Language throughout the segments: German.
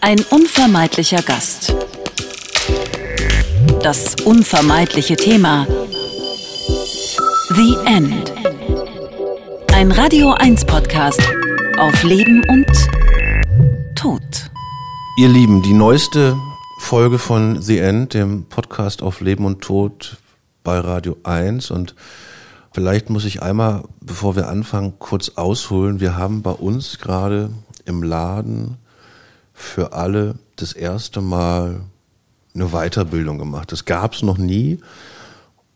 Ein unvermeidlicher Gast. Das unvermeidliche Thema. The End. Ein Radio 1 Podcast auf Leben und Tod. Ihr Lieben, die neueste Folge von The End, dem Podcast auf Leben und Tod bei Radio 1 und vielleicht muss ich einmal, bevor wir anfangen, kurz ausholen. Wir haben bei uns gerade im Laden für alle das erste Mal eine Weiterbildung gemacht. Das gab es noch nie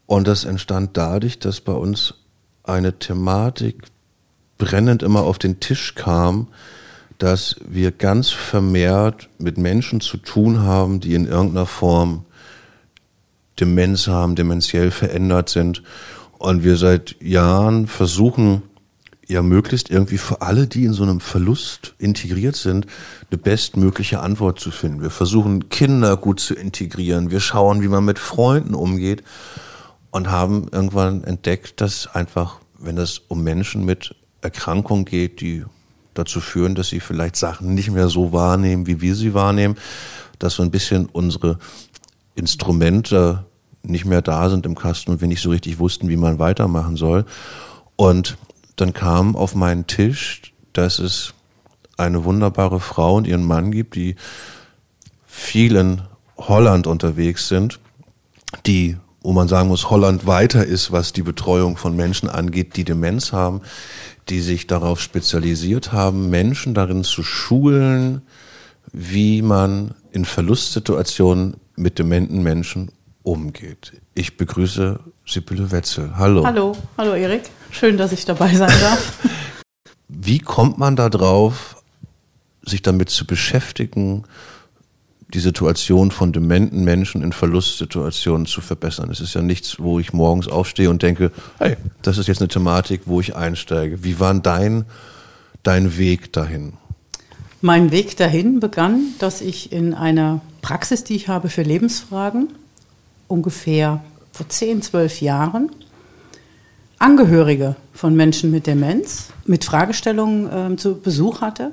und das entstand dadurch, dass bei uns eine Thematik brennend immer auf den Tisch kam, dass wir ganz vermehrt mit Menschen zu tun haben, die in irgendeiner Form Demenz haben, dementiell verändert sind. Und wir seit Jahren versuchen, ja möglichst irgendwie für alle, die in so einem Verlust integriert sind, eine bestmögliche Antwort zu finden. Wir versuchen Kinder gut zu integrieren. Wir schauen, wie man mit Freunden umgeht und haben irgendwann entdeckt, dass einfach, wenn es um Menschen mit Erkrankungen geht, die dazu führen, dass sie vielleicht Sachen nicht mehr so wahrnehmen, wie wir sie wahrnehmen, dass so ein bisschen unsere Instrumente nicht mehr da sind im Kasten und wir nicht so richtig wussten, wie man weitermachen soll. Und dann kam auf meinen Tisch, dass es eine wunderbare Frau und ihren Mann gibt, die viel in Holland unterwegs sind, die, wo man sagen muss, Holland weiter ist, was die Betreuung von Menschen angeht, die Demenz haben, die sich darauf spezialisiert haben, Menschen darin zu schulen, wie man in Verlustsituationen mit dementen Menschen umgeht. Ich begrüße Sibylle Wetzel. Hallo. Hallo, hallo Erik. Schön, dass ich dabei sein darf. Wie kommt man da drauf, sich damit zu beschäftigen, die Situation von dementen Menschen in Verlustsituationen zu verbessern? Es ist ja nichts, wo ich morgens aufstehe und denke, hey, das ist jetzt eine Thematik, wo ich einsteige. Wie war dein, dein Weg dahin? Mein Weg dahin begann, dass ich in einer Praxis, die ich habe für Lebensfragen, ungefähr vor 10, 12 Jahren Angehörige von Menschen mit Demenz mit Fragestellungen äh, zu Besuch hatte,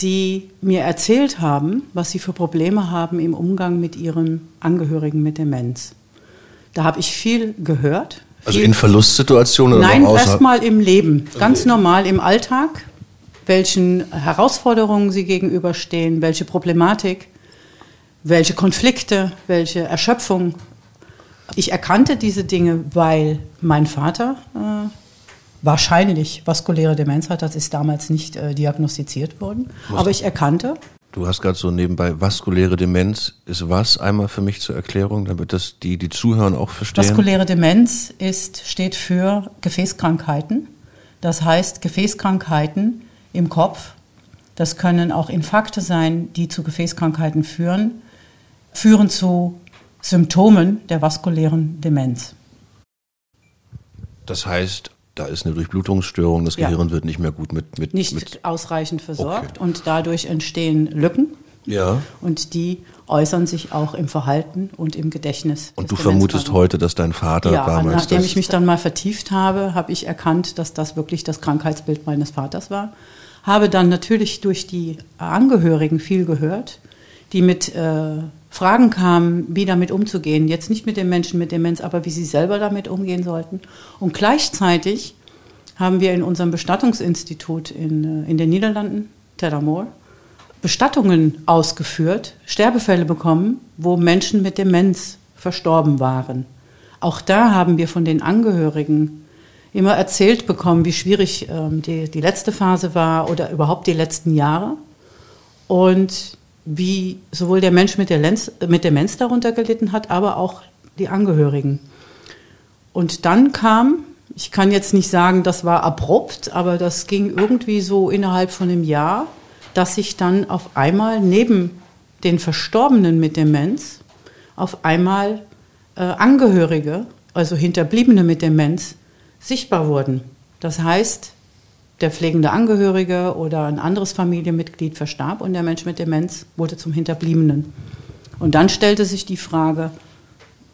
die mir erzählt haben, was sie für Probleme haben im Umgang mit ihren Angehörigen mit Demenz. Da habe ich viel gehört. Also in Verlustsituationen oder Nein, erstmal im Leben, ganz okay. normal im Alltag, welchen Herausforderungen sie gegenüberstehen, welche Problematik welche Konflikte, welche Erschöpfung. Ich erkannte diese Dinge, weil mein Vater äh, wahrscheinlich vaskuläre Demenz hat. Das ist damals nicht äh, diagnostiziert worden. Was? Aber ich erkannte. Du hast gerade so nebenbei vaskuläre Demenz ist was einmal für mich zur Erklärung, damit das die die zuhören auch verstehen. Vaskuläre Demenz ist steht für Gefäßkrankheiten. Das heißt Gefäßkrankheiten im Kopf. Das können auch Infarkte sein, die zu Gefäßkrankheiten führen führen zu Symptomen der vaskulären Demenz. Das heißt, da ist eine Durchblutungsstörung, das ja. Gehirn wird nicht mehr gut mit. mit nicht mit ausreichend versorgt okay. und dadurch entstehen Lücken. Ja. Und die äußern sich auch im Verhalten und im Gedächtnis. Und du vermutest heute, dass dein Vater ja, damals. Nachdem ich mich dann mal vertieft habe, habe ich erkannt, dass das wirklich das Krankheitsbild meines Vaters war. Habe dann natürlich durch die Angehörigen viel gehört, die mit äh, Fragen kamen, wie damit umzugehen. Jetzt nicht mit den Menschen mit Demenz, aber wie sie selber damit umgehen sollten. Und gleichzeitig haben wir in unserem Bestattungsinstitut in, äh, in den Niederlanden, Terramore, Bestattungen ausgeführt, Sterbefälle bekommen, wo Menschen mit Demenz verstorben waren. Auch da haben wir von den Angehörigen immer erzählt bekommen, wie schwierig ähm, die, die letzte Phase war oder überhaupt die letzten Jahre. Und wie sowohl der Mensch mit, der Lenz, mit Demenz darunter gelitten hat, aber auch die Angehörigen. Und dann kam, ich kann jetzt nicht sagen, das war abrupt, aber das ging irgendwie so innerhalb von einem Jahr, dass sich dann auf einmal neben den Verstorbenen mit Demenz auf einmal äh, Angehörige, also Hinterbliebene mit Demenz, sichtbar wurden. Das heißt, der pflegende Angehörige oder ein anderes Familienmitglied verstarb und der Mensch mit Demenz wurde zum Hinterbliebenen. Und dann stellte sich die Frage,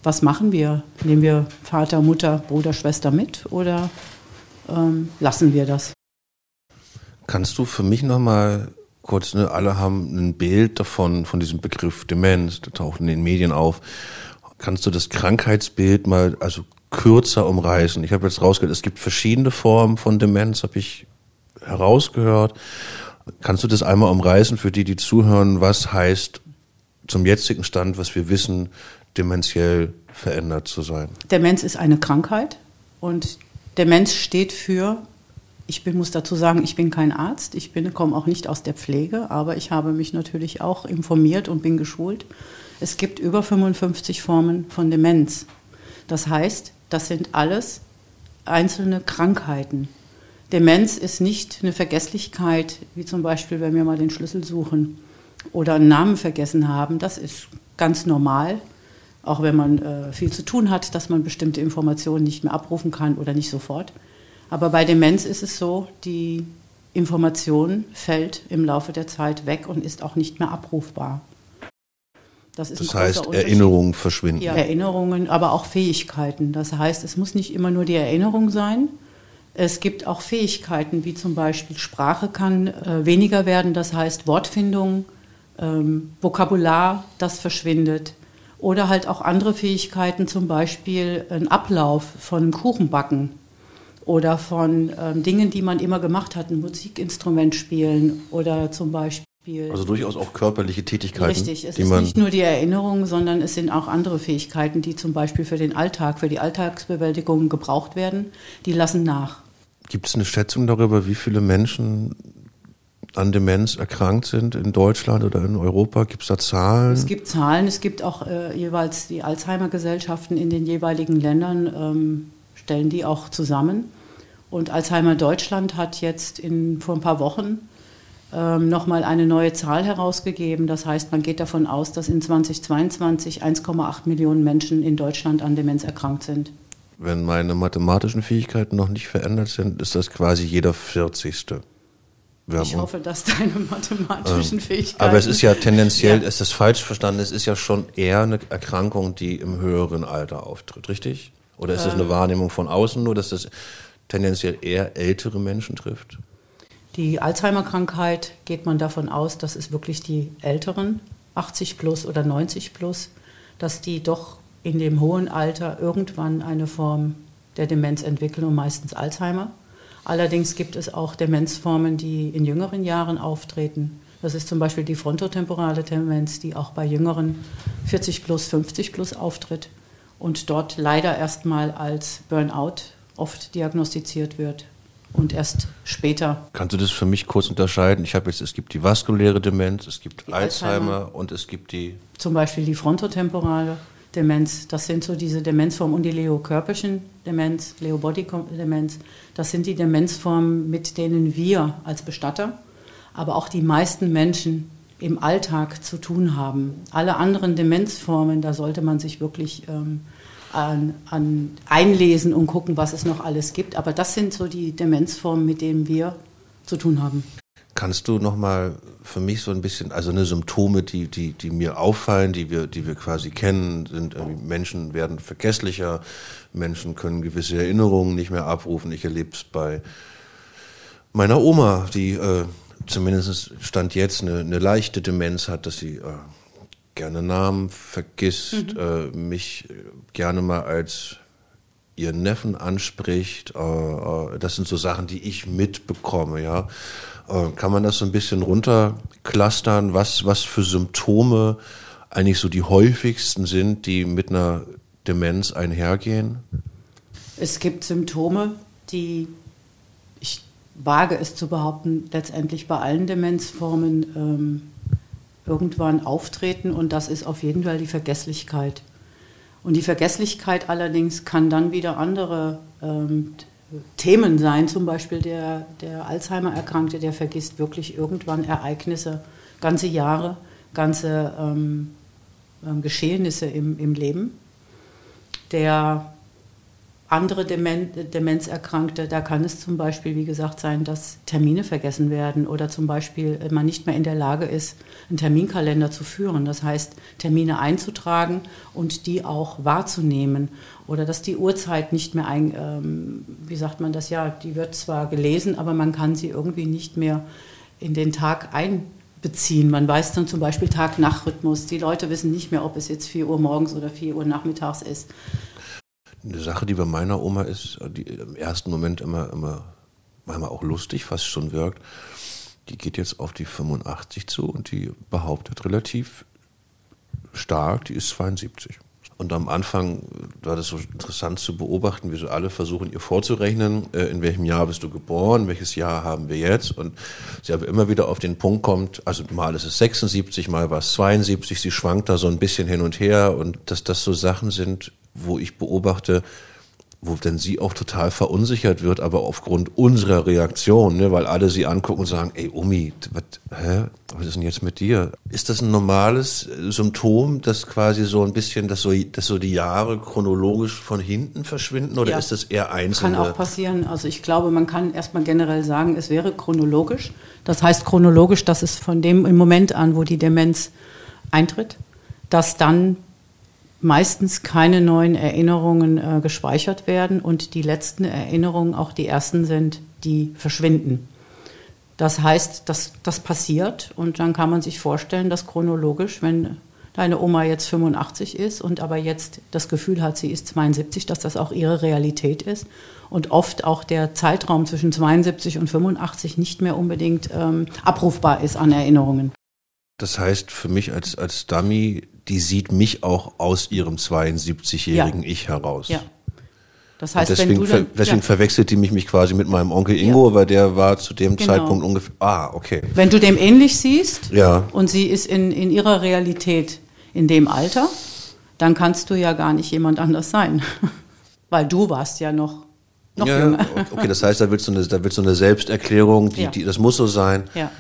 was machen wir? Nehmen wir Vater, Mutter, Bruder, Schwester mit oder ähm, lassen wir das? Kannst du für mich nochmal kurz, ne, alle haben ein Bild davon, von diesem Begriff Demenz, der taucht in den Medien auf. Kannst du das Krankheitsbild mal also kürzer umreißen? Ich habe jetzt rausgehört, es gibt verschiedene Formen von Demenz, habe ich herausgehört. Kannst du das einmal umreißen für die, die zuhören? Was heißt zum jetzigen Stand, was wir wissen, dementiell verändert zu sein? Demenz ist eine Krankheit und Demenz steht für, ich bin, muss dazu sagen, ich bin kein Arzt, ich bin, komme auch nicht aus der Pflege, aber ich habe mich natürlich auch informiert und bin geschult. Es gibt über 55 Formen von Demenz. Das heißt, das sind alles einzelne Krankheiten. Demenz ist nicht eine Vergesslichkeit, wie zum Beispiel, wenn wir mal den Schlüssel suchen oder einen Namen vergessen haben. Das ist ganz normal, auch wenn man äh, viel zu tun hat, dass man bestimmte Informationen nicht mehr abrufen kann oder nicht sofort. Aber bei Demenz ist es so, die Information fällt im Laufe der Zeit weg und ist auch nicht mehr abrufbar. Das, das heißt, Erinnerungen verschwinden. Ja, Erinnerungen, aber auch Fähigkeiten. Das heißt, es muss nicht immer nur die Erinnerung sein, es gibt auch Fähigkeiten, wie zum Beispiel Sprache kann äh, weniger werden, das heißt Wortfindung, ähm, Vokabular, das verschwindet. Oder halt auch andere Fähigkeiten, zum Beispiel ein Ablauf von Kuchenbacken oder von ähm, Dingen, die man immer gemacht hat, ein Musikinstrument spielen oder zum Beispiel. Also durchaus auch körperliche Tätigkeiten. Richtig, es ist nicht nur die Erinnerung, sondern es sind auch andere Fähigkeiten, die zum Beispiel für den Alltag, für die Alltagsbewältigung gebraucht werden, die lassen nach. Gibt es eine Schätzung darüber, wie viele Menschen an Demenz erkrankt sind in Deutschland oder in Europa? Gibt es da Zahlen? Es gibt Zahlen, es gibt auch äh, jeweils die Alzheimer-Gesellschaften in den jeweiligen Ländern, ähm, stellen die auch zusammen. Und Alzheimer Deutschland hat jetzt in, vor ein paar Wochen ähm, nochmal eine neue Zahl herausgegeben. Das heißt, man geht davon aus, dass in 2022 1,8 Millionen Menschen in Deutschland an Demenz erkrankt sind wenn meine mathematischen Fähigkeiten noch nicht verändert sind, ist das quasi jeder 40. ich hoffe, dass deine mathematischen ähm, Fähigkeiten. Aber es ist ja tendenziell, ja. ist das falsch verstanden, es ist ja schon eher eine Erkrankung, die im höheren Alter auftritt, richtig? Oder ist eine ähm. Wahrnehmung von außen nur, dass das tendenziell eher ältere Menschen trifft? Die Alzheimer-Krankheit geht man davon aus, dass es wirklich die Älteren, 80 plus oder 90 plus, dass die doch in dem hohen Alter irgendwann eine Form der Demenz entwickeln und meistens Alzheimer. Allerdings gibt es auch Demenzformen, die in jüngeren Jahren auftreten. Das ist zum Beispiel die frontotemporale Demenz, die auch bei Jüngeren 40 plus, 50 plus auftritt und dort leider erstmal als Burnout oft diagnostiziert wird und erst später. Kannst du das für mich kurz unterscheiden? Ich habe jetzt, es gibt die vaskuläre Demenz, es gibt Alzheimer, Alzheimer, und es gibt die. Zum Beispiel die frontotemporale Demenz. Das sind so diese Demenzformen und die Leo-Körperchen Demenz, Leo-Body-Demenz. Das sind die Demenzformen, mit denen wir als Bestatter, aber auch die meisten Menschen im Alltag zu tun haben. Alle anderen Demenzformen, da sollte man sich wirklich ähm, an, an einlesen und gucken, was es noch alles gibt. Aber das sind so die Demenzformen, mit denen wir zu tun haben. Kannst du nochmal für mich so ein bisschen, also eine Symptome, die, die, die mir auffallen, die wir, die wir quasi kennen, sind Menschen werden vergesslicher, Menschen können gewisse Erinnerungen nicht mehr abrufen. Ich erlebe es bei meiner Oma, die äh, zumindest stand jetzt eine, eine leichte Demenz hat, dass sie äh, gerne Namen vergisst, mhm. äh, mich gerne mal als ihren Neffen anspricht. Äh, äh, das sind so Sachen, die ich mitbekomme, ja. Äh, kann man das so ein bisschen runterklustern, was, was für Symptome eigentlich so die häufigsten sind, die mit einer Demenz einhergehen? Es gibt Symptome, die, ich wage es zu behaupten, letztendlich bei allen Demenzformen ähm, irgendwann auftreten und das ist auf jeden Fall die Vergesslichkeit. Und die Vergesslichkeit allerdings kann dann wieder andere ähm, Themen sein, zum Beispiel der, der Alzheimer-Erkrankte, der vergisst wirklich irgendwann Ereignisse, ganze Jahre, ganze ähm, ähm Geschehnisse im, im Leben. Der andere Demen Demenzerkrankte, da kann es zum Beispiel, wie gesagt, sein, dass Termine vergessen werden oder zum Beispiel man nicht mehr in der Lage ist, einen Terminkalender zu führen. Das heißt, Termine einzutragen und die auch wahrzunehmen. Oder dass die Uhrzeit nicht mehr ein, ähm, wie sagt man das ja, die wird zwar gelesen, aber man kann sie irgendwie nicht mehr in den Tag einbeziehen. Man weiß dann zum Beispiel Tag-Nacht-Rhythmus. Die Leute wissen nicht mehr, ob es jetzt 4 Uhr morgens oder 4 Uhr nachmittags ist. Eine Sache, die bei meiner Oma ist, die im ersten Moment immer, immer, manchmal auch lustig, fast schon wirkt, die geht jetzt auf die 85 zu und die behauptet relativ stark, die ist 72. Und am Anfang war das so interessant zu beobachten, wie so alle versuchen, ihr vorzurechnen, äh, in welchem Jahr bist du geboren, welches Jahr haben wir jetzt. Und sie aber immer wieder auf den Punkt kommt, also mal ist es 76, mal war es 72, sie schwankt da so ein bisschen hin und her. Und dass das so Sachen sind, wo ich beobachte, wo denn sie auch total verunsichert wird, aber aufgrund unserer Reaktion, ne, weil alle sie angucken und sagen, ey Umi, was, hä, was ist denn jetzt mit dir? Ist das ein normales Symptom, dass quasi so ein bisschen, dass so, dass so die Jahre chronologisch von hinten verschwinden oder ja, ist das eher einzelne? Kann auch passieren. Also ich glaube, man kann erstmal generell sagen, es wäre chronologisch. Das heißt chronologisch, dass es von dem Moment an, wo die Demenz eintritt, dass dann meistens keine neuen Erinnerungen äh, gespeichert werden und die letzten Erinnerungen auch die ersten sind, die verschwinden. Das heißt, dass das passiert und dann kann man sich vorstellen, dass chronologisch, wenn deine Oma jetzt 85 ist und aber jetzt das Gefühl hat, sie ist 72, dass das auch ihre Realität ist und oft auch der Zeitraum zwischen 72 und 85 nicht mehr unbedingt ähm, abrufbar ist an Erinnerungen. Das heißt für mich als, als Dummy, die sieht mich auch aus ihrem 72-jährigen ja. Ich heraus. Ja. Das heißt, deswegen, wenn du dann, deswegen ja. verwechselt die mich, mich quasi mit meinem Onkel Ingo, ja. weil der war zu dem genau. Zeitpunkt ungefähr. Ah, okay. Wenn du dem ähnlich siehst ja. und sie ist in, in ihrer Realität in dem Alter, dann kannst du ja gar nicht jemand anders sein. weil du warst ja noch, noch ja, jünger. Okay, das heißt, da wird so eine, da wird so eine Selbsterklärung, die, die, das muss so sein. Ja.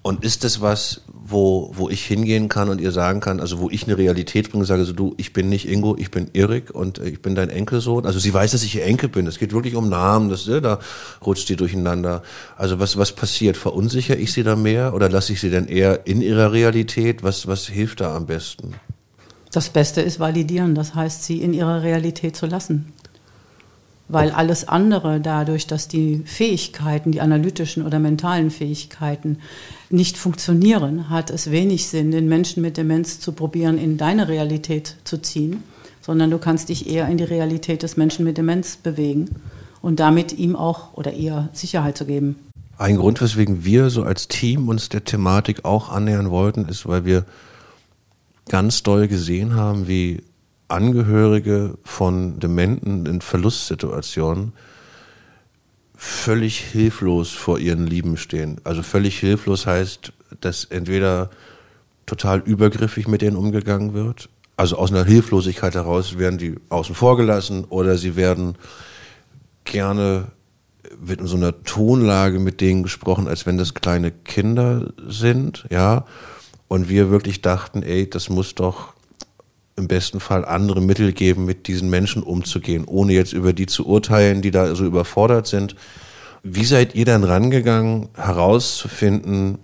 Und ist das was, wo, wo ich hingehen kann und ihr sagen kann, also wo ich eine Realität bringe, sage so, du, ich bin nicht Ingo, ich bin Erik und äh, ich bin dein Enkelsohn. Also sie weiß, dass ich ihr Enkel bin. Es geht wirklich um Namen, das, ja, da rutscht sie durcheinander. Also was, was passiert? Verunsichere ich sie da mehr oder lasse ich sie denn eher in ihrer Realität? Was, was hilft da am besten? Das Beste ist validieren, das heißt, sie in ihrer Realität zu lassen weil alles andere dadurch, dass die Fähigkeiten, die analytischen oder mentalen Fähigkeiten nicht funktionieren, hat es wenig Sinn, den Menschen mit Demenz zu probieren, in deine Realität zu ziehen, sondern du kannst dich eher in die Realität des Menschen mit Demenz bewegen und damit ihm auch oder ihr Sicherheit zu geben. Ein Grund, weswegen wir so als Team uns der Thematik auch annähern wollten, ist, weil wir ganz doll gesehen haben, wie Angehörige von Dementen in Verlustsituationen völlig hilflos vor ihren Lieben stehen. Also völlig hilflos heißt, dass entweder total übergriffig mit denen umgegangen wird, also aus einer Hilflosigkeit heraus werden die außen vor gelassen oder sie werden gerne wird in so einer Tonlage mit denen gesprochen, als wenn das kleine Kinder sind, ja. Und wir wirklich dachten, ey, das muss doch im besten Fall andere Mittel geben, mit diesen Menschen umzugehen, ohne jetzt über die zu urteilen, die da so überfordert sind. Wie seid ihr dann rangegangen, herauszufinden,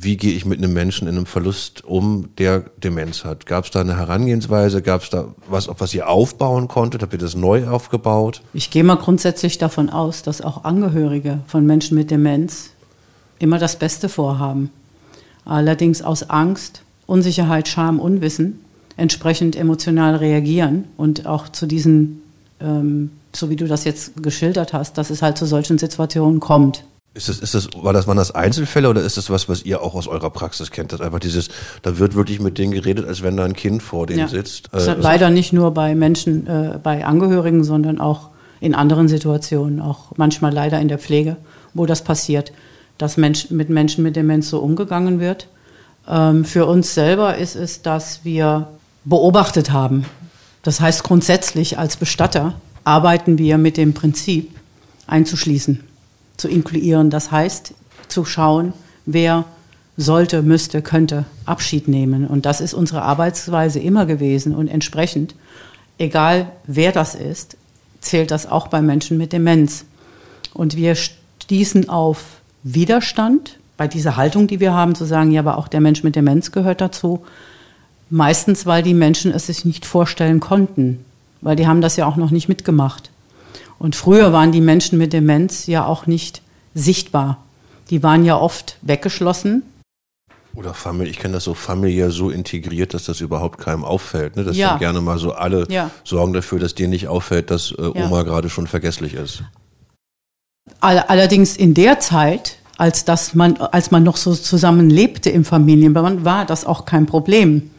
wie gehe ich mit einem Menschen in einem Verlust um, der Demenz hat? Gab es da eine Herangehensweise? Gab es da was, auf was ihr aufbauen konntet? Habt ihr das neu aufgebaut? Ich gehe mal grundsätzlich davon aus, dass auch Angehörige von Menschen mit Demenz immer das Beste vorhaben. Allerdings aus Angst, Unsicherheit, Scham, Unwissen entsprechend emotional reagieren und auch zu diesen, ähm, so wie du das jetzt geschildert hast, dass es halt zu solchen Situationen kommt. Ist das, ist das, war das, waren das Einzelfälle oder ist das was, was ihr auch aus eurer Praxis kennt? Das einfach dieses, da wird wirklich mit denen geredet, als wenn da ein Kind vor denen ja. sitzt. Äh, leider nicht nur bei Menschen, äh, bei Angehörigen, sondern auch in anderen Situationen, auch manchmal leider in der Pflege, wo das passiert, dass Mensch, mit Menschen mit Demenz so umgegangen wird. Ähm, für uns selber ist es, dass wir beobachtet haben. Das heißt, grundsätzlich als Bestatter arbeiten wir mit dem Prinzip einzuschließen, zu inkluieren. Das heißt, zu schauen, wer sollte, müsste, könnte Abschied nehmen. Und das ist unsere Arbeitsweise immer gewesen. Und entsprechend, egal wer das ist, zählt das auch bei Menschen mit Demenz. Und wir stießen auf Widerstand bei dieser Haltung, die wir haben, zu sagen, ja, aber auch der Mensch mit Demenz gehört dazu. Meistens, weil die Menschen es sich nicht vorstellen konnten, weil die haben das ja auch noch nicht mitgemacht. Und früher waren die Menschen mit Demenz ja auch nicht sichtbar. Die waren ja oft weggeschlossen. Oder Familie, ich kenne das so familiär so integriert, dass das überhaupt keinem auffällt. Ne? Dass Ja. dann gerne mal so alle Ja. sorgen dafür, dass dir nicht auffällt, dass äh, Ja. Oma gerade schon vergesslich ist. All- Allerdings in der Zeit, als, das man, als man noch so zusammen lebte im Familienverband, war das auch kein Problem.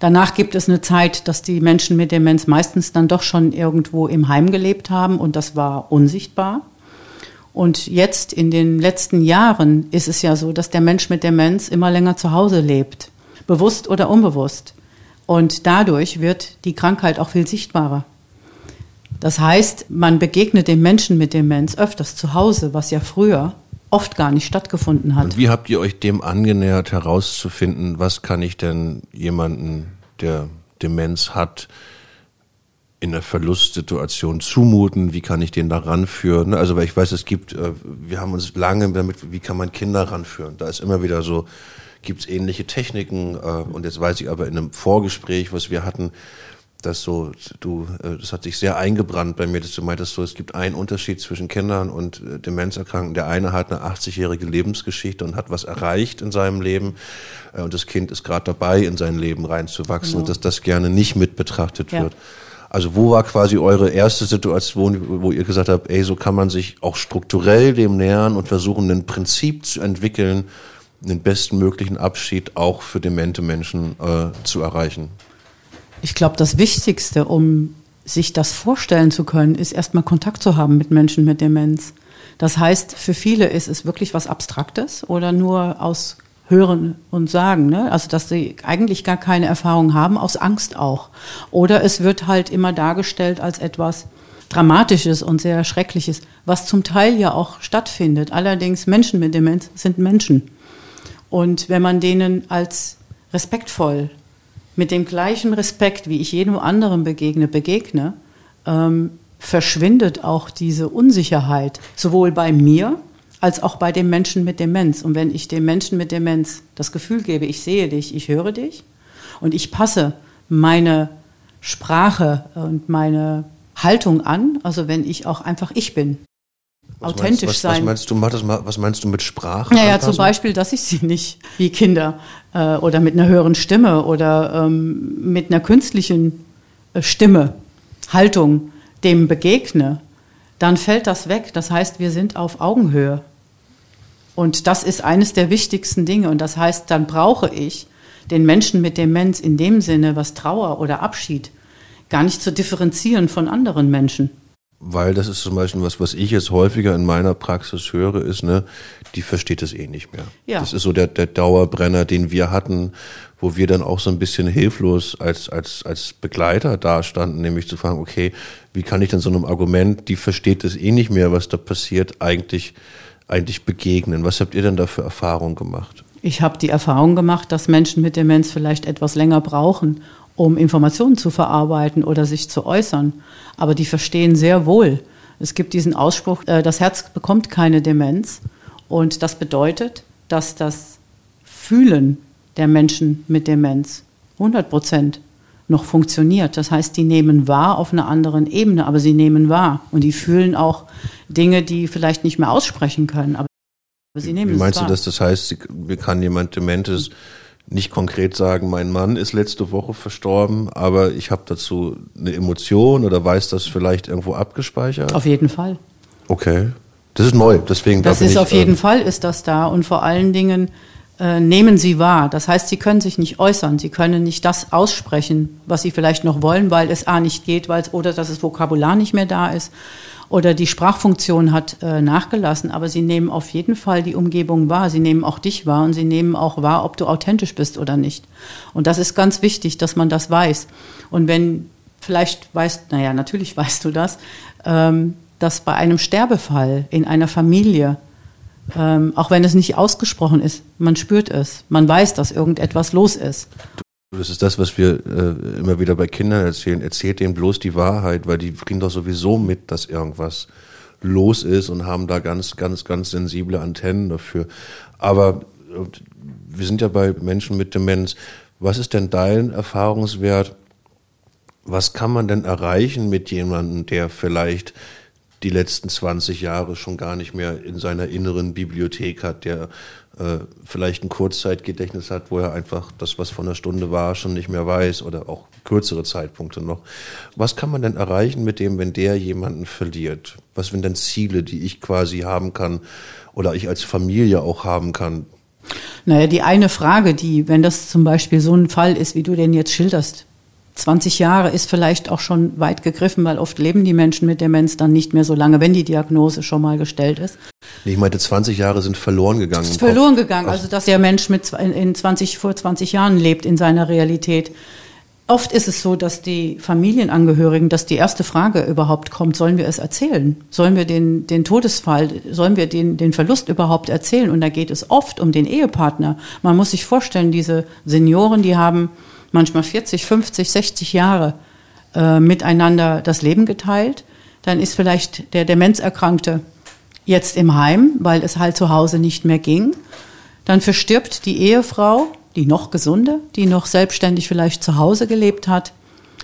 Danach gibt es eine Zeit, dass die Menschen mit Demenz meistens dann doch schon irgendwo im Heim gelebt haben und das war unsichtbar. Und jetzt in den letzten Jahren ist es ja so, dass der Mensch mit Demenz immer länger zu Hause lebt, bewusst oder unbewusst. Und dadurch wird die Krankheit auch viel sichtbarer. Das heißt, man begegnet dem Menschen mit Demenz öfters zu Hause, was ja früher oft gar nicht stattgefunden hat. Und wie habt ihr euch dem angenähert, herauszufinden, was kann ich denn jemanden, der Demenz hat, in der Verlustsituation zumuten? Wie kann ich den da ranführen? Also, weil ich weiß, es gibt, äh, wir haben uns lange damit, wie kann man Kinder ranführen? Da ist immer wieder so, gibt es ähnliche Techniken. äh, Und jetzt weiß ich aber in einem Vorgespräch, was wir hatten, dass so, du, äh, das hat sich sehr eingebrannt bei mir, dass du meintest so, es gibt einen Unterschied zwischen Kindern und äh, Demenzerkrankten. Der eine hat eine 80-jährige Lebensgeschichte und hat was erreicht in seinem Leben äh, und das Kind ist gerade dabei, in sein Leben reinzuwachsen Genau. und dass das gerne nicht mit betrachtet Ja. wird. Also wo war quasi eure erste Situation, wo ihr gesagt habt, ey, so kann man sich auch strukturell dem nähern und versuchen, ein Prinzip zu entwickeln, den bestmöglichen Abschied auch für demente Menschen äh, zu erreichen? Ich glaube, das Wichtigste, um sich das vorstellen zu können, ist erstmal Kontakt zu haben mit Menschen mit Demenz. Das heißt, für viele ist es wirklich was Abstraktes oder nur aus Hören und Sagen. Ne? Also, dass sie eigentlich gar keine Erfahrung haben, aus Angst auch. Oder es wird halt immer dargestellt als etwas Dramatisches und sehr Schreckliches, was zum Teil ja auch stattfindet. Allerdings Menschen mit Demenz sind Menschen. Und wenn man denen als respektvoll, mit dem gleichen Respekt, wie ich jedem anderen begegne, begegne, ähm, verschwindet auch diese Unsicherheit, sowohl bei mir als auch bei dem Menschen mit Demenz. Und wenn ich dem Menschen mit Demenz das Gefühl gebe, ich sehe dich, ich höre dich und ich passe meine Sprache und meine Haltung an, also wenn ich auch einfach ich bin, Was authentisch meinst, was, sein. Was meinst du, Mathis, was meinst du mit Sprache? Naja, anpassen? zum Beispiel, dass ich sie nicht wie Kinder äh, oder mit einer höheren Stimme oder ähm, mit einer künstlichen äh, Stimme, Haltung dem begegne, dann fällt das weg. Das heißt, wir sind auf Augenhöhe. Und das ist eines der wichtigsten Dinge. Und das heißt, dann brauche ich den Menschen mit Demenz in dem Sinne, was Trauer oder Abschied, gar nicht zu differenzieren von anderen Menschen. Weil das ist zum Beispiel was, was ich jetzt häufiger in meiner Praxis höre, ist, ne, die versteht es eh nicht mehr. Ja. Das ist so der, der Dauerbrenner, den wir hatten, wo wir dann auch so ein bisschen hilflos als, als, als Begleiter dastanden, nämlich zu fragen, okay, wie kann ich denn so einem Argument, die versteht es eh nicht mehr, was da passiert, eigentlich, eigentlich begegnen? Was habt ihr denn da für Erfahrungen gemacht? Ich habe die Erfahrung gemacht, dass Menschen mit Demenz vielleicht etwas länger brauchen, um Informationen zu verarbeiten oder sich zu äußern. Aber die verstehen sehr wohl. Es gibt diesen Ausspruch, äh, das Herz bekommt keine Demenz. Und das bedeutet, dass das Fühlen der Menschen mit Demenz 100 Prozent noch funktioniert. Das heißt, die nehmen wahr auf einer anderen Ebene, aber sie nehmen wahr. Und die fühlen auch Dinge, die vielleicht nicht mehr aussprechen können. Aber sie nehmen Wie es meinst wahr. du das? Das heißt, wie kann jemand Dementes nicht konkret sagen, mein Mann ist letzte Woche verstorben, aber ich habe dazu eine Emotion oder weiß das vielleicht irgendwo abgespeichert? Auf jeden Fall. Okay. Das ist neu, deswegen Das ist ich, auf jeden ähm, Fall ist das da und vor allen Dingen äh, nehmen sie wahr. Das heißt, sie können sich nicht äußern, sie können nicht das aussprechen, was sie vielleicht noch wollen, weil es a nicht geht, weil es oder dass das Vokabular nicht mehr da ist oder die Sprachfunktion hat äh, nachgelassen. Aber sie nehmen auf jeden Fall die Umgebung wahr. Sie nehmen auch dich wahr und sie nehmen auch wahr, ob du authentisch bist oder nicht. Und das ist ganz wichtig, dass man das weiß. Und wenn vielleicht weißt, naja, natürlich weißt du das, ähm, dass bei einem Sterbefall in einer Familie, ähm, auch wenn es nicht ausgesprochen ist, man spürt es, man weiß, dass irgendetwas los ist. Das ist das, was wir äh, immer wieder bei Kindern erzählen. Erzählt denen bloß die Wahrheit, weil die kriegen doch sowieso mit, dass irgendwas los ist und haben da ganz, ganz, ganz sensible Antennen dafür. Aber äh, wir sind ja bei Menschen mit Demenz. Was ist denn dein Erfahrungswert? Was kann man denn erreichen mit jemandem, der vielleicht die letzten 20 Jahre schon gar nicht mehr in seiner inneren Bibliothek hat, der vielleicht ein Kurzzeitgedächtnis hat, wo er einfach das, was von der Stunde war, schon nicht mehr weiß oder auch kürzere Zeitpunkte noch. Was kann man denn erreichen mit dem, wenn der jemanden verliert? Was sind denn Ziele, die ich quasi haben kann oder ich als Familie auch haben kann? Naja, die eine Frage, die, wenn das zum Beispiel so ein Fall ist, wie du den jetzt schilderst, 20 Jahre ist vielleicht auch schon weit gegriffen, weil oft leben die Menschen mit Demenz dann nicht mehr so lange, wenn die Diagnose schon mal gestellt ist. Ich meinte, 20 Jahre sind verloren gegangen. Ist verloren gegangen, also dass der Mensch mit in 20, vor 20 Jahren lebt in seiner Realität. Oft ist es so, dass die Familienangehörigen, dass die erste Frage überhaupt kommt, sollen wir es erzählen? Sollen wir den, den Todesfall, sollen wir den, den Verlust überhaupt erzählen? Und da geht es oft um den Ehepartner. Man muss sich vorstellen, diese Senioren, die haben manchmal 40, 50, 60 Jahre äh, miteinander das Leben geteilt. Dann ist vielleicht der Demenzerkrankte jetzt im Heim, weil es halt zu Hause nicht mehr ging. Dann verstirbt die Ehefrau, die noch gesunde, die noch selbstständig vielleicht zu Hause gelebt hat.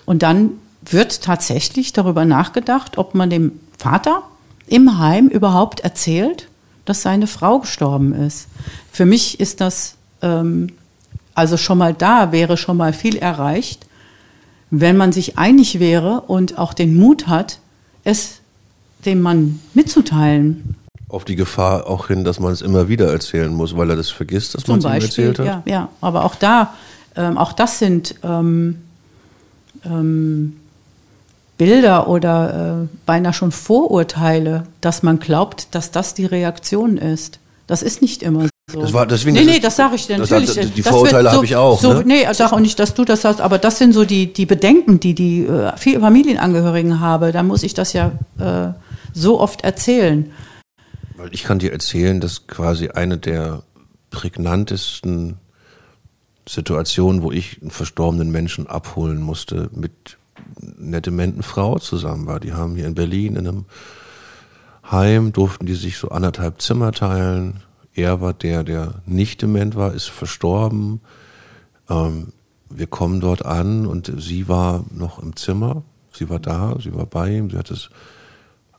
Und dann wird tatsächlich darüber nachgedacht, ob man dem Vater im Heim überhaupt erzählt, dass seine Frau gestorben ist. Für mich ist das, ähm, also schon mal da wäre schon mal viel erreicht, wenn man sich einig wäre und auch den Mut hat, es dem Mann mitzuteilen. Auf die Gefahr auch hin, dass man es immer wieder erzählen muss, weil er das vergisst, dass man es ihm erzählt hat? Ja, ja. aber auch da, ähm, auch das sind ähm, ähm, Bilder oder äh, beinahe schon Vorurteile, dass man glaubt, dass das die Reaktion ist. Das ist nicht immer so. Das war, deswegen, nee, nee, das sage ich dir natürlich. Das, die Vorurteile so, habe ich auch. So, ne? Nee, ich sage auch nicht, dass du das hast, aber das sind so die, die Bedenken, die die äh, Familienangehörigen haben. Da muss ich das ja äh, so oft erzählen. Weil ich kann dir erzählen, dass quasi eine der prägnantesten Situationen, wo ich einen verstorbenen Menschen abholen musste, mit einer dementen Frau zusammen war. Die haben hier in Berlin in einem Heim, durften die sich so anderthalb Zimmer teilen. Er war der, der nicht dement war, ist verstorben. Ähm, wir kommen dort an und sie war noch im Zimmer. Sie war da, sie war bei ihm, sie hat es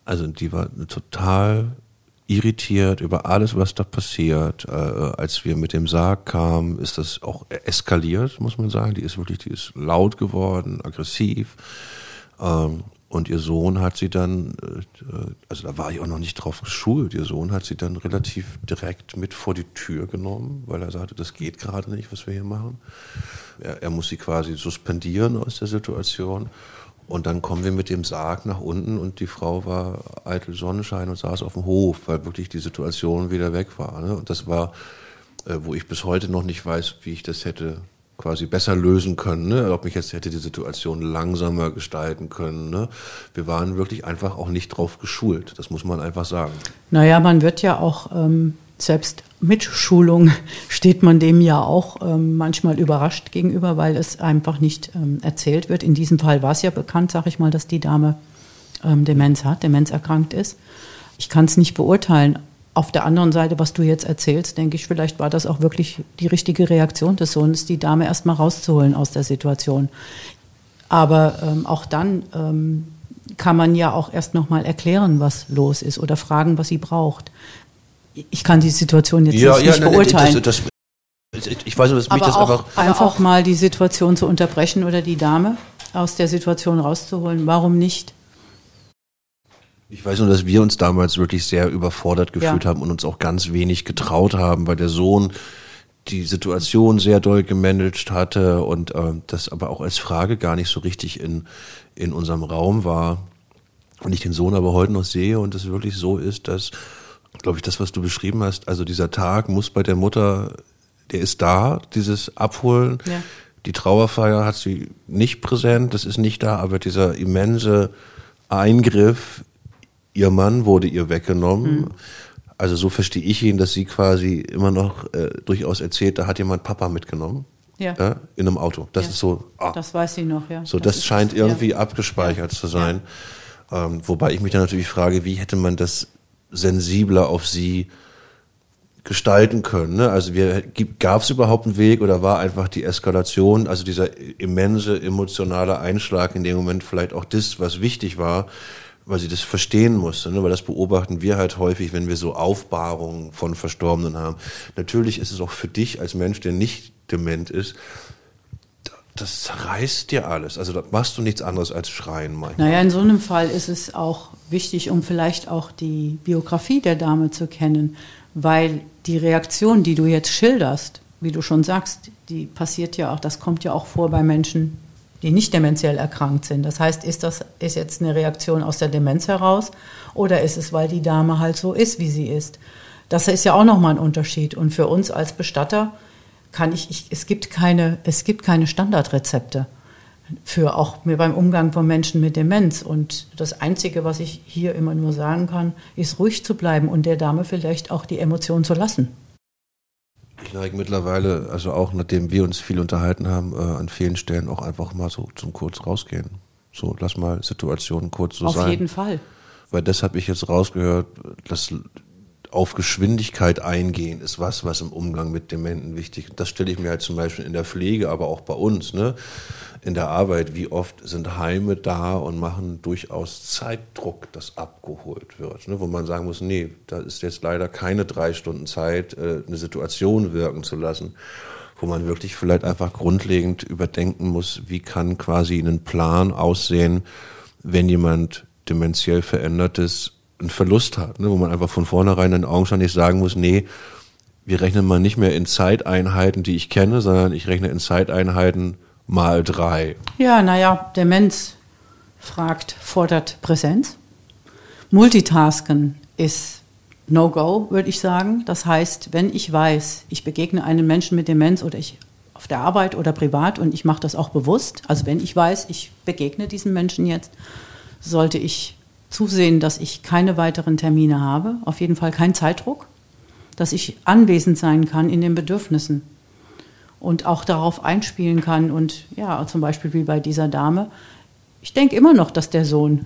also die war total irritiert über alles, was da passiert. Äh, als wir mit dem Sarg kamen, ist das auch eskaliert, muss man sagen. Die ist wirklich, die ist laut geworden, aggressiv. Ähm, und ihr Sohn hat sie dann, äh, also da war ich auch noch nicht drauf geschult, ihr Sohn hat sie dann relativ direkt mit vor die Tür genommen, weil er sagte, das geht gerade nicht, was wir hier machen. Er, er muss sie quasi suspendieren aus der Situation. Und dann kommen wir mit dem Sarg nach unten und die Frau war eitel Sonnenschein und saß auf dem Hof, weil wirklich die Situation wieder weg war. Ne? Und das war, äh, wo ich bis heute noch nicht weiß, wie ich das hätte quasi besser lösen können, ne? ob ich jetzt hätte die Situation langsamer gestalten können. Ne? Wir waren wirklich einfach auch nicht drauf geschult, das muss man einfach sagen. Naja, man wird ja auch ähm, selbst mit Schulung steht man dem ja auch ähm, manchmal überrascht gegenüber, weil es einfach nicht ähm, erzählt wird. In diesem Fall war es ja bekannt, sag ich mal, dass die Dame ähm, Demenz hat, Demenz erkrankt ist. Ich kann es nicht beurteilen. Auf der anderen Seite, was du jetzt erzählst, denke ich, vielleicht war das auch wirklich die richtige Reaktion des Sohnes, die Dame erstmal rauszuholen aus der Situation. Aber ähm, auch dann ähm, kann man ja auch erst nochmal erklären, was los ist oder fragen, was sie braucht ich kann die Situation jetzt ja, nicht, ja, nicht nein, beurteilen. Das, das, ich weiß nur, dass mich aber das auch, einfach. Einfach mal die Situation zu unterbrechen oder die Dame aus der Situation rauszuholen. Warum nicht? Ich weiß nur, dass wir uns damals wirklich sehr überfordert gefühlt ja. haben und uns auch ganz wenig getraut haben, weil der Sohn die Situation sehr doll gemanagt hatte und äh, das aber auch als Frage gar nicht so richtig in, in unserem Raum war. Und ich den Sohn aber heute noch sehe und es wirklich so ist, dass glaube ich, das, was du beschrieben hast. Also dieser Tag muss bei der Mutter, der ist da, dieses Abholen. Ja. Die Trauerfeier hat sie nicht präsent, das ist nicht da, aber dieser immense Eingriff, ihr Mann wurde ihr weggenommen. Mhm. Also so verstehe ich ihn, dass sie quasi immer noch äh, durchaus erzählt, da hat jemand Papa mitgenommen. Ja. ja in einem Auto. Das ja. ist so. Ah, das weiß sie noch, ja. So, das, das scheint ist, irgendwie ja. abgespeichert zu sein. Ähm, wobei ich mich dann natürlich frage, wie hätte man das sensibler auf sie gestalten können. Ne? Also gab es überhaupt einen Weg oder war einfach die Eskalation, also dieser immense emotionale Einschlag in dem Moment vielleicht auch das, was wichtig war, weil sie das verstehen musste, ne? weil das beobachten wir halt häufig, wenn wir so Aufbahrungen von Verstorbenen haben. Natürlich ist es auch für dich als Mensch, der nicht dement ist, das zerreißt dir alles. Also da machst du nichts anderes als schreien manchmal. Naja, in so einem Fall ist es auch wichtig, um vielleicht auch die Biografie der Dame zu kennen, weil die Reaktion, die du jetzt schilderst, wie du schon sagst, die passiert ja auch, das kommt ja auch vor bei Menschen, die nicht dementiell erkrankt sind. Das heißt, ist das ist jetzt eine Reaktion aus der Demenz heraus oder ist es, weil die Dame halt so ist, wie sie ist? Das ist ja auch nochmal ein Unterschied. Und für uns als Bestatter kann ich, ich es gibt keine, es gibt keine Standardrezepte für auch beim Umgang von Menschen mit Demenz. Und das Einzige, was ich hier immer nur sagen kann, ist ruhig zu bleiben und der Dame vielleicht auch die Emotionen zu lassen. Ich neige mittlerweile, also auch nachdem wir uns viel unterhalten haben, äh, an vielen Stellen auch einfach mal so zum kurz rausgehen. So, lass mal Situationen kurz so Auf sein. Auf jeden Fall. Weil das habe ich jetzt rausgehört, dass auf Geschwindigkeit eingehen ist was, was im Umgang mit Dementen wichtig ist. Das stelle ich mir halt zum Beispiel in der Pflege, aber auch bei uns, ne? in der Arbeit. Wie oft sind Heime da und machen durchaus Zeitdruck, dass abgeholt wird. Ne? Wo man sagen muss, nee, da ist jetzt leider keine drei Stunden Zeit, äh, eine Situation wirken zu lassen. Wo man wirklich vielleicht einfach grundlegend überdenken muss, wie kann quasi ein Plan aussehen, wenn jemand dementiell verändert ist einen Verlust hat, ne, wo man einfach von vornherein in augenscheinlich sagen muss, nee, wir rechnen mal nicht mehr in Zeiteinheiten, die ich kenne, sondern ich rechne in Zeiteinheiten mal drei. Ja, naja, Demenz fragt, fordert Präsenz. Multitasken ist No-Go, würde ich sagen. Das heißt, wenn ich weiß, ich begegne einem Menschen mit Demenz oder ich auf der Arbeit oder privat und ich mache das auch bewusst, also wenn ich weiß, ich begegne diesen Menschen jetzt, sollte ich zusehen, dass ich keine weiteren Termine habe, auf jeden Fall kein Zeitdruck, dass ich anwesend sein kann in den Bedürfnissen und auch darauf einspielen kann. Und ja, zum Beispiel wie bei dieser Dame, ich denke immer noch, dass der Sohn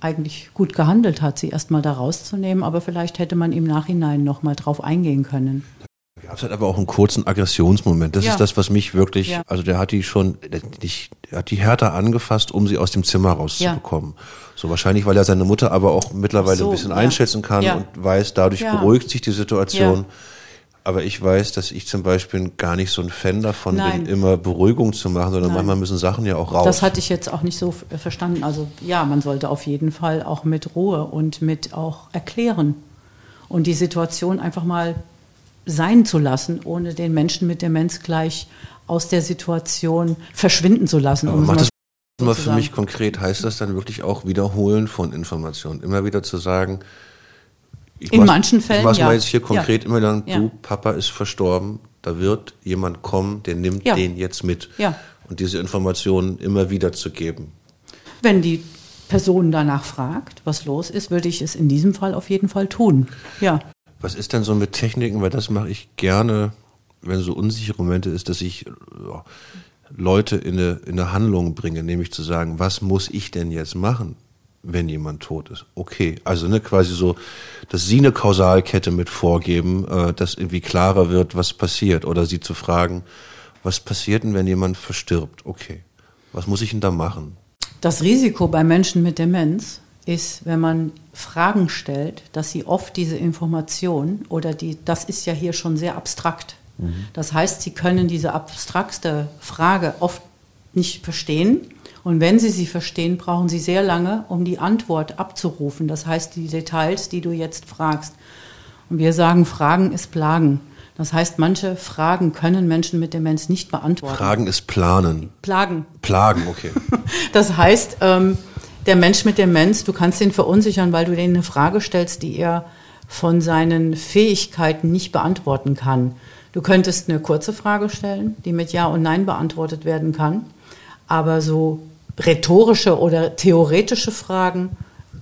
eigentlich gut gehandelt hat, sie erstmal da rauszunehmen, aber vielleicht hätte man im Nachhinein noch mal drauf eingehen können. Gab es halt aber auch einen kurzen Aggressionsmoment. Das ja. ist das, was mich wirklich, ja. also der hat die schon, der, der, hat die härter angefasst, um sie aus dem Zimmer rauszubekommen. Ja. So wahrscheinlich, weil er seine Mutter aber auch mittlerweile so, ein bisschen einschätzen kann und weiß, dadurch beruhigt sich die Situation. Aber ich weiß, dass ich zum Beispiel gar nicht so ein Fan davon Nein. bin, immer Beruhigung zu machen, sondern Nein. manchmal müssen Sachen ja auch raus. Das hatte ich jetzt auch nicht so verstanden. Also ja, man sollte auf jeden Fall auch mit Ruhe und mit auch erklären und die Situation einfach mal sein zu lassen, ohne den Menschen mit Demenz gleich aus der Situation verschwinden zu lassen. Um macht das mal für mich konkret, heißt das dann wirklich auch Wiederholen von Informationen? Immer wieder zu sagen, ich in manchen Fällen. Ich mach's ja. mal jetzt hier konkret ja. immer dann, du, ja. Papa ist verstorben, da wird jemand kommen, der nimmt ja. den jetzt mit. Ja. Und diese Informationen immer wieder zu geben. Wenn die Person danach fragt, was los ist, würde ich es in diesem Fall auf jeden Fall tun. Ja. Was ist denn so mit Techniken? Weil das mache ich gerne, wenn so unsichere Momente ist, dass ich Leute in eine, in eine Handlung bringe, nämlich zu sagen, was muss ich denn jetzt machen, wenn jemand tot ist? Okay, also ne, quasi so, dass sie eine Kausalkette mit vorgeben, äh, dass irgendwie klarer wird, was passiert. Oder sie zu fragen, was passiert denn, wenn jemand verstirbt? Okay, was muss ich denn da machen? Das Risiko bei Menschen mit Demenz ist, wenn man Fragen stellt, dass sie oft diese Information oder die, das ist ja hier schon sehr abstrakt. Mhm. Das heißt, sie können diese abstrakte Frage oft nicht verstehen. Und wenn sie sie verstehen, brauchen sie sehr lange, um die Antwort abzurufen. Das heißt, die Details, die du jetzt fragst. Und wir sagen, Fragen ist Plagen. Das heißt, manche Fragen können Menschen mit Demenz nicht beantworten. Fragen ist Planen. Plagen. Plagen, okay. Das heißt, ähm, der Mensch mit Demenz, du kannst ihn verunsichern, weil du denen eine Frage stellst, die er von seinen Fähigkeiten nicht beantworten kann. Du könntest eine kurze Frage stellen, die mit Ja und Nein beantwortet werden kann, aber so rhetorische oder theoretische Fragen,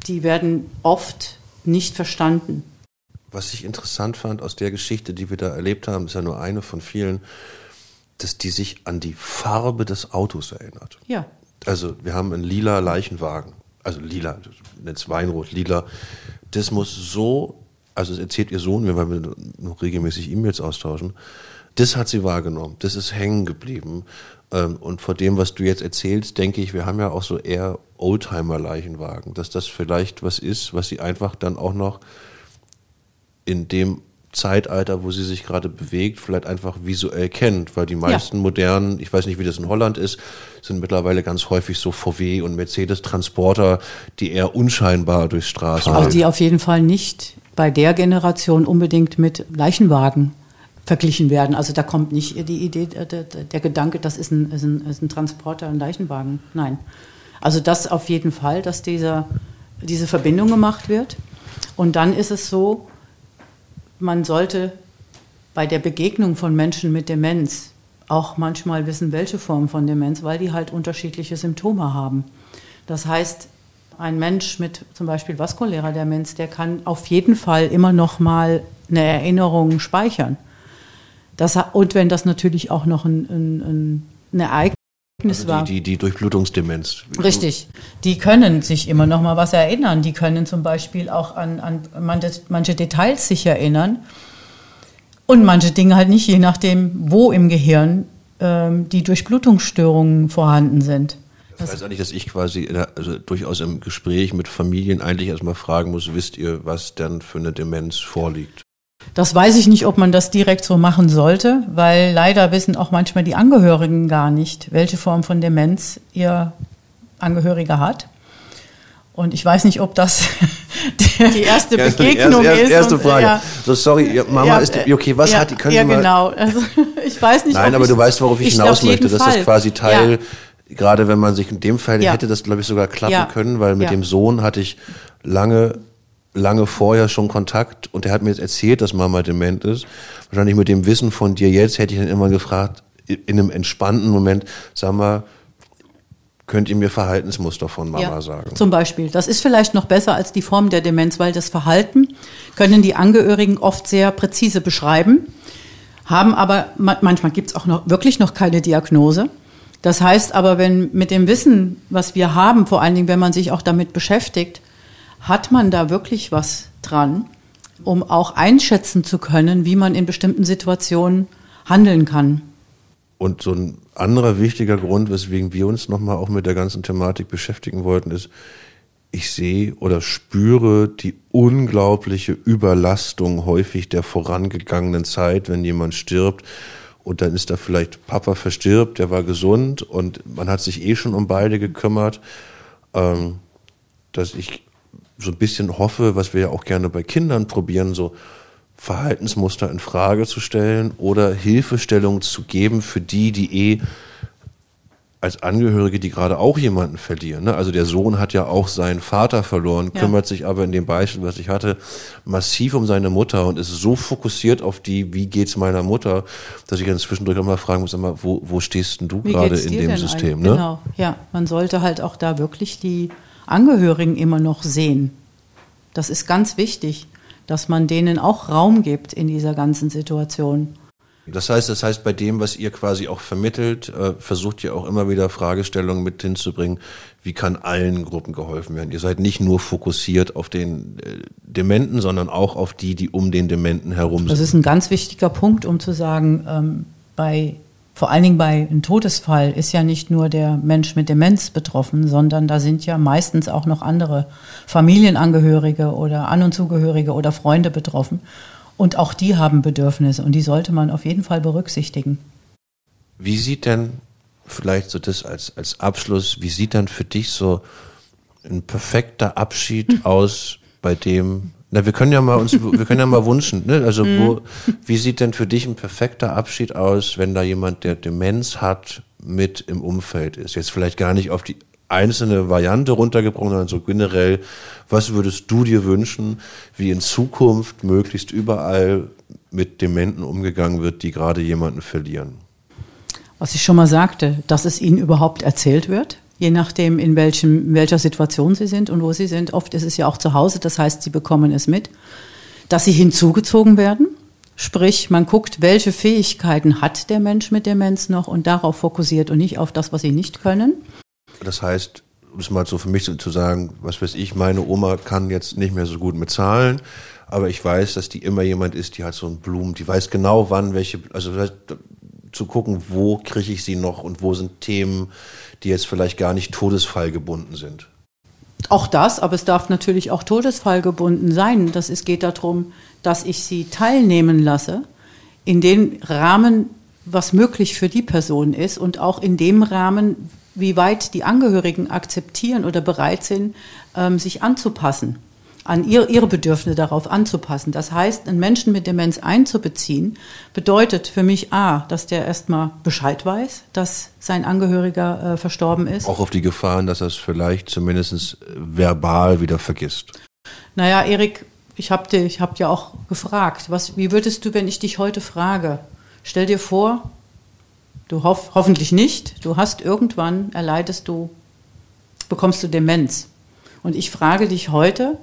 die werden oft nicht verstanden. Was ich interessant fand aus der Geschichte, die wir da erlebt haben, ist ja nur eine von vielen, dass die sich an die Farbe des Autos erinnert. Ja. Also wir haben einen lila Leichenwagen, also lila, jetzt Weinrot, lila. Das muss so, also das erzählt ihr Sohn weil wir noch regelmäßig E-Mails austauschen. Das hat sie wahrgenommen, das ist hängen geblieben. Ähm, und vor dem, was du jetzt erzählst, denke ich, wir haben ja auch so eher Oldtimer-Leichenwagen, dass das vielleicht was ist, was sie einfach dann auch noch in dem Zeitalter, wo sie sich gerade bewegt, vielleicht einfach visuell kennt, weil die meisten ja. modernen, ich weiß nicht, wie das in Holland ist, sind mittlerweile ganz häufig so VW und Mercedes Transporter, die eher unscheinbar durchs Straßen. Aber die auf jeden Fall nicht bei der Generation unbedingt mit Leichenwagen verglichen werden. Also da kommt nicht die Idee, der, der Gedanke, das ist ein, ist, ein, ist ein Transporter, ein Leichenwagen. Nein. Also das auf jeden Fall, dass dieser, diese Verbindung gemacht wird. Und dann ist es so, man sollte bei der Begegnung von Menschen mit Demenz auch manchmal wissen, welche Form von Demenz, weil die halt unterschiedliche Symptome haben. Das heißt, ein Mensch mit zum Beispiel vaskulärer Demenz, der kann auf jeden Fall immer noch mal eine Erinnerung speichern. Das, und wenn das natürlich auch noch ein, ein, ein also. Die, die, die Durchblutungsdemenz. Richtig. Die können sich immer noch mal was erinnern. Die können zum Beispiel auch an, an manche, manche Details sich erinnern. Und manche Dinge halt nicht, je nachdem, wo im Gehirn ähm, die Durchblutungsstörungen vorhanden sind. Das heißt eigentlich, dass ich quasi also durchaus im Gespräch mit Familien eigentlich erstmal fragen muss, wisst ihr, was denn für eine Demenz vorliegt? Das weiß ich nicht, ob man das direkt so machen sollte, weil leider wissen auch manchmal die Angehörigen gar nicht, welche Form von Demenz ihr Angehöriger hat. Und ich weiß nicht, ob das die erste Begegnung erste, ist. Erste Frage. Ja, so, sorry, Mama ja, ist, okay, was ja, hat die, können Ja, Sie mal, genau. Also, ich weiß nicht, Nein, aber ich, du weißt, worauf ich, ich hinaus möchte. Das ist quasi Teil, ja. gerade wenn man sich in dem Fall, hätte das, glaube ich, sogar klappen können, weil mit dem Sohn hatte ich lange lange vorher schon Kontakt und er hat mir jetzt erzählt, dass Mama dement ist. Wahrscheinlich mit dem Wissen von dir jetzt hätte ich dann immer gefragt, in einem entspannten Moment, sag mal, könnt ihr mir Verhaltensmuster von Mama ja, sagen? Zum Beispiel. Das ist vielleicht noch besser als die Form der Demenz, weil das Verhalten können die Angehörigen oft sehr präzise beschreiben, haben aber, manchmal gibt es auch noch wirklich noch keine Diagnose. Das heißt aber, wenn mit dem Wissen, was wir haben, vor allen Dingen, wenn man sich auch damit beschäftigt, hat man da wirklich was dran, um auch einschätzen zu können, wie man in bestimmten Situationen handeln kann. Und so ein anderer wichtiger Grund, weswegen wir uns nochmal auch mit der ganzen Thematik beschäftigen wollten, ist, ich sehe oder spüre die unglaubliche Überlastung häufig der vorangegangenen Zeit, wenn jemand stirbt. Und dann ist da vielleicht Papa verstirbt, der war gesund und man hat sich eh schon um beide gekümmert. Ähm, dass ich so ein bisschen hoffe, was wir ja auch gerne bei Kindern probieren, so Verhaltensmuster in Frage zu stellen oder Hilfestellung zu geben für die, die eh als Angehörige, die gerade auch jemanden verlieren. Ne? Also der Sohn hat ja auch seinen Vater verloren, ja. kümmert sich aber in dem Beispiel, was ich hatte, massiv um seine Mutter und ist so fokussiert auf die, wie geht's meiner Mutter, dass ich dann zwischendurch auch mal fragen muss, immer, wo, wo stehst denn du gerade in dem System? Ne? Genau, ja. Man sollte halt auch da wirklich die Angehörigen immer noch sehen. Das ist ganz wichtig, dass man denen auch Raum gibt in dieser ganzen Situation. Das heißt, das heißt, bei dem, was ihr quasi auch vermittelt, äh, versucht ihr auch immer wieder Fragestellungen mit hinzubringen, wie kann allen Gruppen geholfen werden. Ihr seid nicht nur fokussiert auf den äh, Dementen, sondern auch auf die, die um den Dementen herum sind. Das ist ein ganz wichtiger Punkt, um zu sagen, ähm, bei vor allen Dingen bei einem Todesfall ist ja nicht nur der Mensch mit Demenz betroffen, sondern da sind ja meistens auch noch andere Familienangehörige oder An- und Zugehörige oder Freunde betroffen. Und auch die haben Bedürfnisse und die sollte man auf jeden Fall berücksichtigen. Wie sieht denn, vielleicht so das als, als Abschluss, wie sieht dann für dich so ein perfekter Abschied aus, bei dem na, wir können ja mal uns, wir können ja mal wünschen, ne? Also wo, mhm. wie sieht denn für dich ein perfekter Abschied aus, wenn da jemand, der Demenz hat, mit im Umfeld ist? Jetzt vielleicht gar nicht auf die einzelne Variante runtergebrochen, sondern so generell, was würdest du dir wünschen, wie in Zukunft möglichst überall mit Dementen umgegangen wird, die gerade jemanden verlieren? Was ich schon mal sagte, dass es ihnen überhaupt erzählt wird, je nachdem, in, welchem, welcher Situation sie sind und wo sie sind. Oft ist es ja auch zu Hause, das heißt, sie bekommen es mit, dass sie hinzugezogen werden. Sprich, man guckt, welche Fähigkeiten hat der Mensch mit Demenz noch und darauf fokussiert und nicht auf das, was sie nicht können. Das heißt, um es mal so für mich zu sagen, was weiß ich, meine Oma kann jetzt nicht mehr so gut mit Zahlen, aber ich weiß, dass die immer jemand ist, die hat so einen Blumen, die weiß genau wann welche, also zu gucken, wo kriege ich sie noch und wo sind Themen, die jetzt vielleicht gar nicht todesfallgebunden sind. Auch das, aber es darf natürlich auch todesfallgebunden sein. Das ist, geht darum, dass ich sie teilnehmen lasse in dem Rahmen, was möglich für die Person ist und auch in dem Rahmen, wie weit die Angehörigen akzeptieren oder bereit sind, ähm, sich anzupassen an ihr, ihre Bedürfnisse darauf anzupassen. Das heißt, einen Menschen mit Demenz einzubeziehen, bedeutet für mich A, dass der erstmal Bescheid weiß, dass sein Angehöriger äh, verstorben ist. Auch auf die Gefahren, dass er es vielleicht zumindest verbal wieder vergisst. Naja, Erik, ich habe dich hab ja auch gefragt, was, wie würdest du, wenn ich dich heute frage, stell dir vor, du hoff, hoffentlich nicht, du hast irgendwann, erleidest du, bekommst du Demenz. Und ich frage dich heute,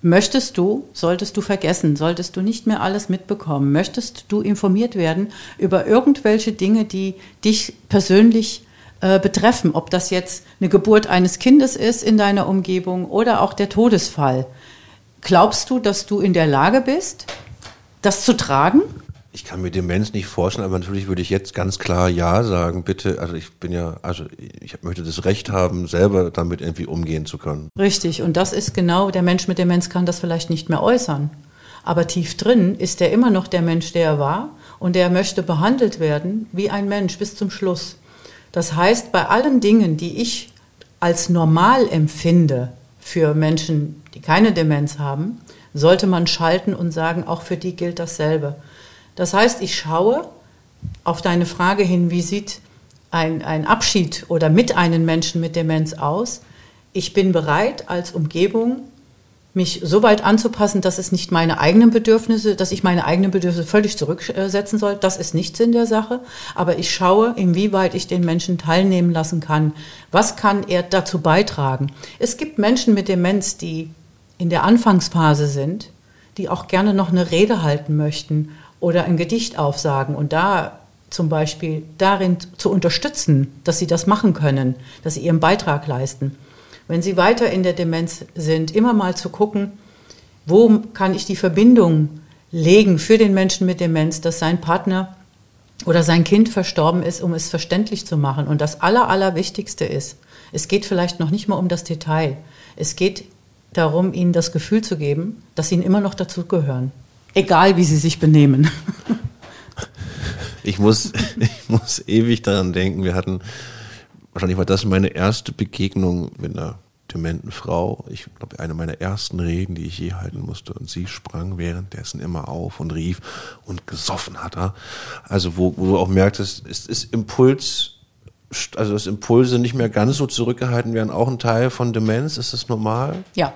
Möchtest du, solltest du vergessen, solltest du nicht mehr alles mitbekommen, möchtest du informiert werden über irgendwelche Dinge, die dich persönlich äh, betreffen, ob das jetzt eine Geburt eines Kindes ist in deiner Umgebung oder auch der Todesfall. Glaubst du, dass du in der Lage bist, das zu tragen? Ich kann mir Demenz nicht vorstellen, aber natürlich würde ich jetzt ganz klar Ja sagen. Bitte, also ich bin ja, also ich möchte das Recht haben, selber damit irgendwie umgehen zu können. Richtig, und das ist genau, der Mensch mit Demenz kann das vielleicht nicht mehr äußern. Aber tief drin ist er immer noch der Mensch, der er war und der möchte behandelt werden wie ein Mensch bis zum Schluss. Das heißt, bei allen Dingen, die ich als normal empfinde für Menschen, die keine Demenz haben, sollte man schalten und sagen, auch für die gilt dasselbe. Das heißt, ich schaue auf deine Frage hin, wie sieht ein, ein Abschied oder mit einem Menschen mit Demenz aus? Ich bin bereit, als Umgebung mich so weit anzupassen, dass es nicht meine eigenen Bedürfnisse, dass ich meine eigenen Bedürfnisse völlig zurücksetzen soll. Das ist nichts in der Sache. Aber ich schaue, inwieweit ich den Menschen teilnehmen lassen kann. Was kann er dazu beitragen? Es gibt Menschen mit Demenz, die in der Anfangsphase sind, die auch gerne noch eine Rede halten möchten oder ein Gedicht aufsagen und da zum Beispiel darin zu unterstützen, dass sie das machen können, dass sie ihren Beitrag leisten. Wenn sie weiter in der Demenz sind, immer mal zu gucken, wo kann ich die Verbindung legen für den Menschen mit Demenz, dass sein Partner oder sein Kind verstorben ist, um es verständlich zu machen. Und das Aller, Allerwichtigste ist, es geht vielleicht noch nicht mal um das Detail. Es geht darum, ihnen das Gefühl zu geben, dass sie immer noch dazugehören egal wie sie sich benehmen. Ich muss, ich muss ewig daran denken. Wir hatten, wahrscheinlich war das meine erste Begegnung mit einer dementen Frau. Ich glaube, eine meiner ersten Reden, die ich je halten musste. Und sie sprang währenddessen immer auf und rief und gesoffen hat er. Also, wo, wo du auch merktest, es ist Impuls, also dass Impulse nicht mehr ganz so zurückgehalten werden, auch ein Teil von Demenz. Ist das normal? Ja,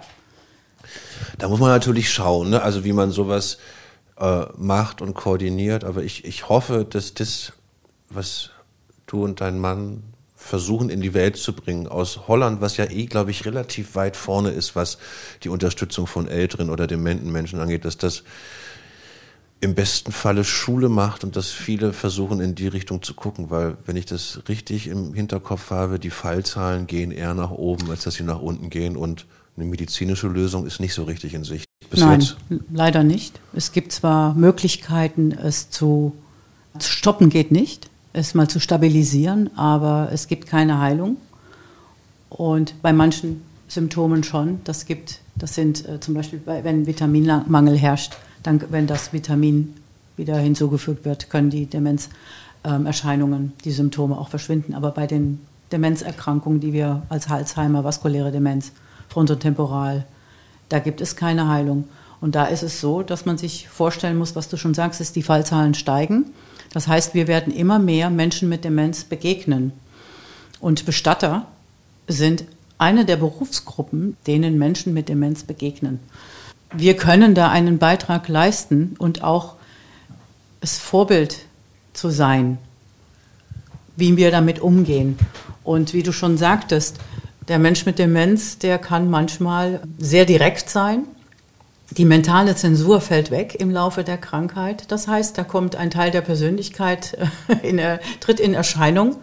da muss man natürlich schauen, ne? also wie man sowas äh, macht und koordiniert. Aber ich, ich hoffe, dass das, was du und dein Mann versuchen in die Welt zu bringen aus Holland, was ja eh, glaube ich, relativ weit vorne ist, was die Unterstützung von älteren oder dementen Menschen angeht, dass das im besten Falle Schule macht und dass viele versuchen in die Richtung zu gucken, weil wenn ich das richtig im Hinterkopf habe, die Fallzahlen gehen eher nach oben, als dass sie nach unten gehen und eine medizinische Lösung ist nicht so richtig in Sicht. Bis Nein, jetzt. leider nicht. Es gibt zwar Möglichkeiten, es zu, zu stoppen geht nicht, es mal zu stabilisieren, aber es gibt keine Heilung. Und bei manchen Symptomen schon. Das gibt, das sind äh, zum Beispiel, bei, wenn Vitaminmangel herrscht, dann, wenn das Vitamin wieder hinzugefügt wird, können die Demenzerscheinungen, ähm, die Symptome auch verschwinden. Aber bei den Demenzerkrankungen, die wir als Alzheimer, vaskuläre Demenz, frontotemporal. Da gibt es keine Heilung. Und da ist es so, dass man sich vorstellen muss, was du schon sagst, ist, die Fallzahlen steigen. Das heißt, wir werden immer mehr Menschen mit Demenz begegnen. Und Bestatter sind eine der Berufsgruppen, denen Menschen mit Demenz begegnen. Wir können da einen Beitrag leisten und auch das Vorbild zu sein, wie wir damit umgehen. Und wie du schon sagtest, der Mensch mit Demenz, der kann manchmal sehr direkt sein. Die mentale Zensur fällt weg im Laufe der Krankheit. Das heißt, da kommt ein Teil der Persönlichkeit, äh, in, tritt in Erscheinung.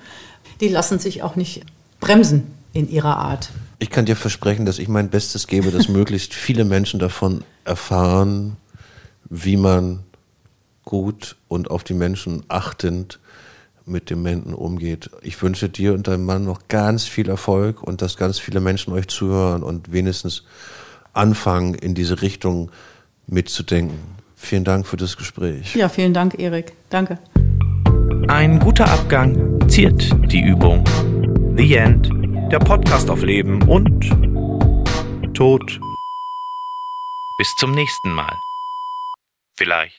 Die lassen sich auch nicht bremsen in ihrer Art. Ich kann dir versprechen, dass ich mein Bestes gebe, dass möglichst viele Menschen davon erfahren, wie man gut und auf die Menschen achtend mit Dementen umgeht. Ich wünsche dir und deinem Mann noch ganz viel Erfolg und dass ganz viele Menschen euch zuhören und wenigstens anfangen, in diese Richtung mitzudenken. Vielen Dank für das Gespräch. Ja, vielen Dank, Erik. Danke. Ein guter Abgang ziert die Übung. The End, der Podcast auf Leben und Tod. Bis zum nächsten Mal. Vielleicht.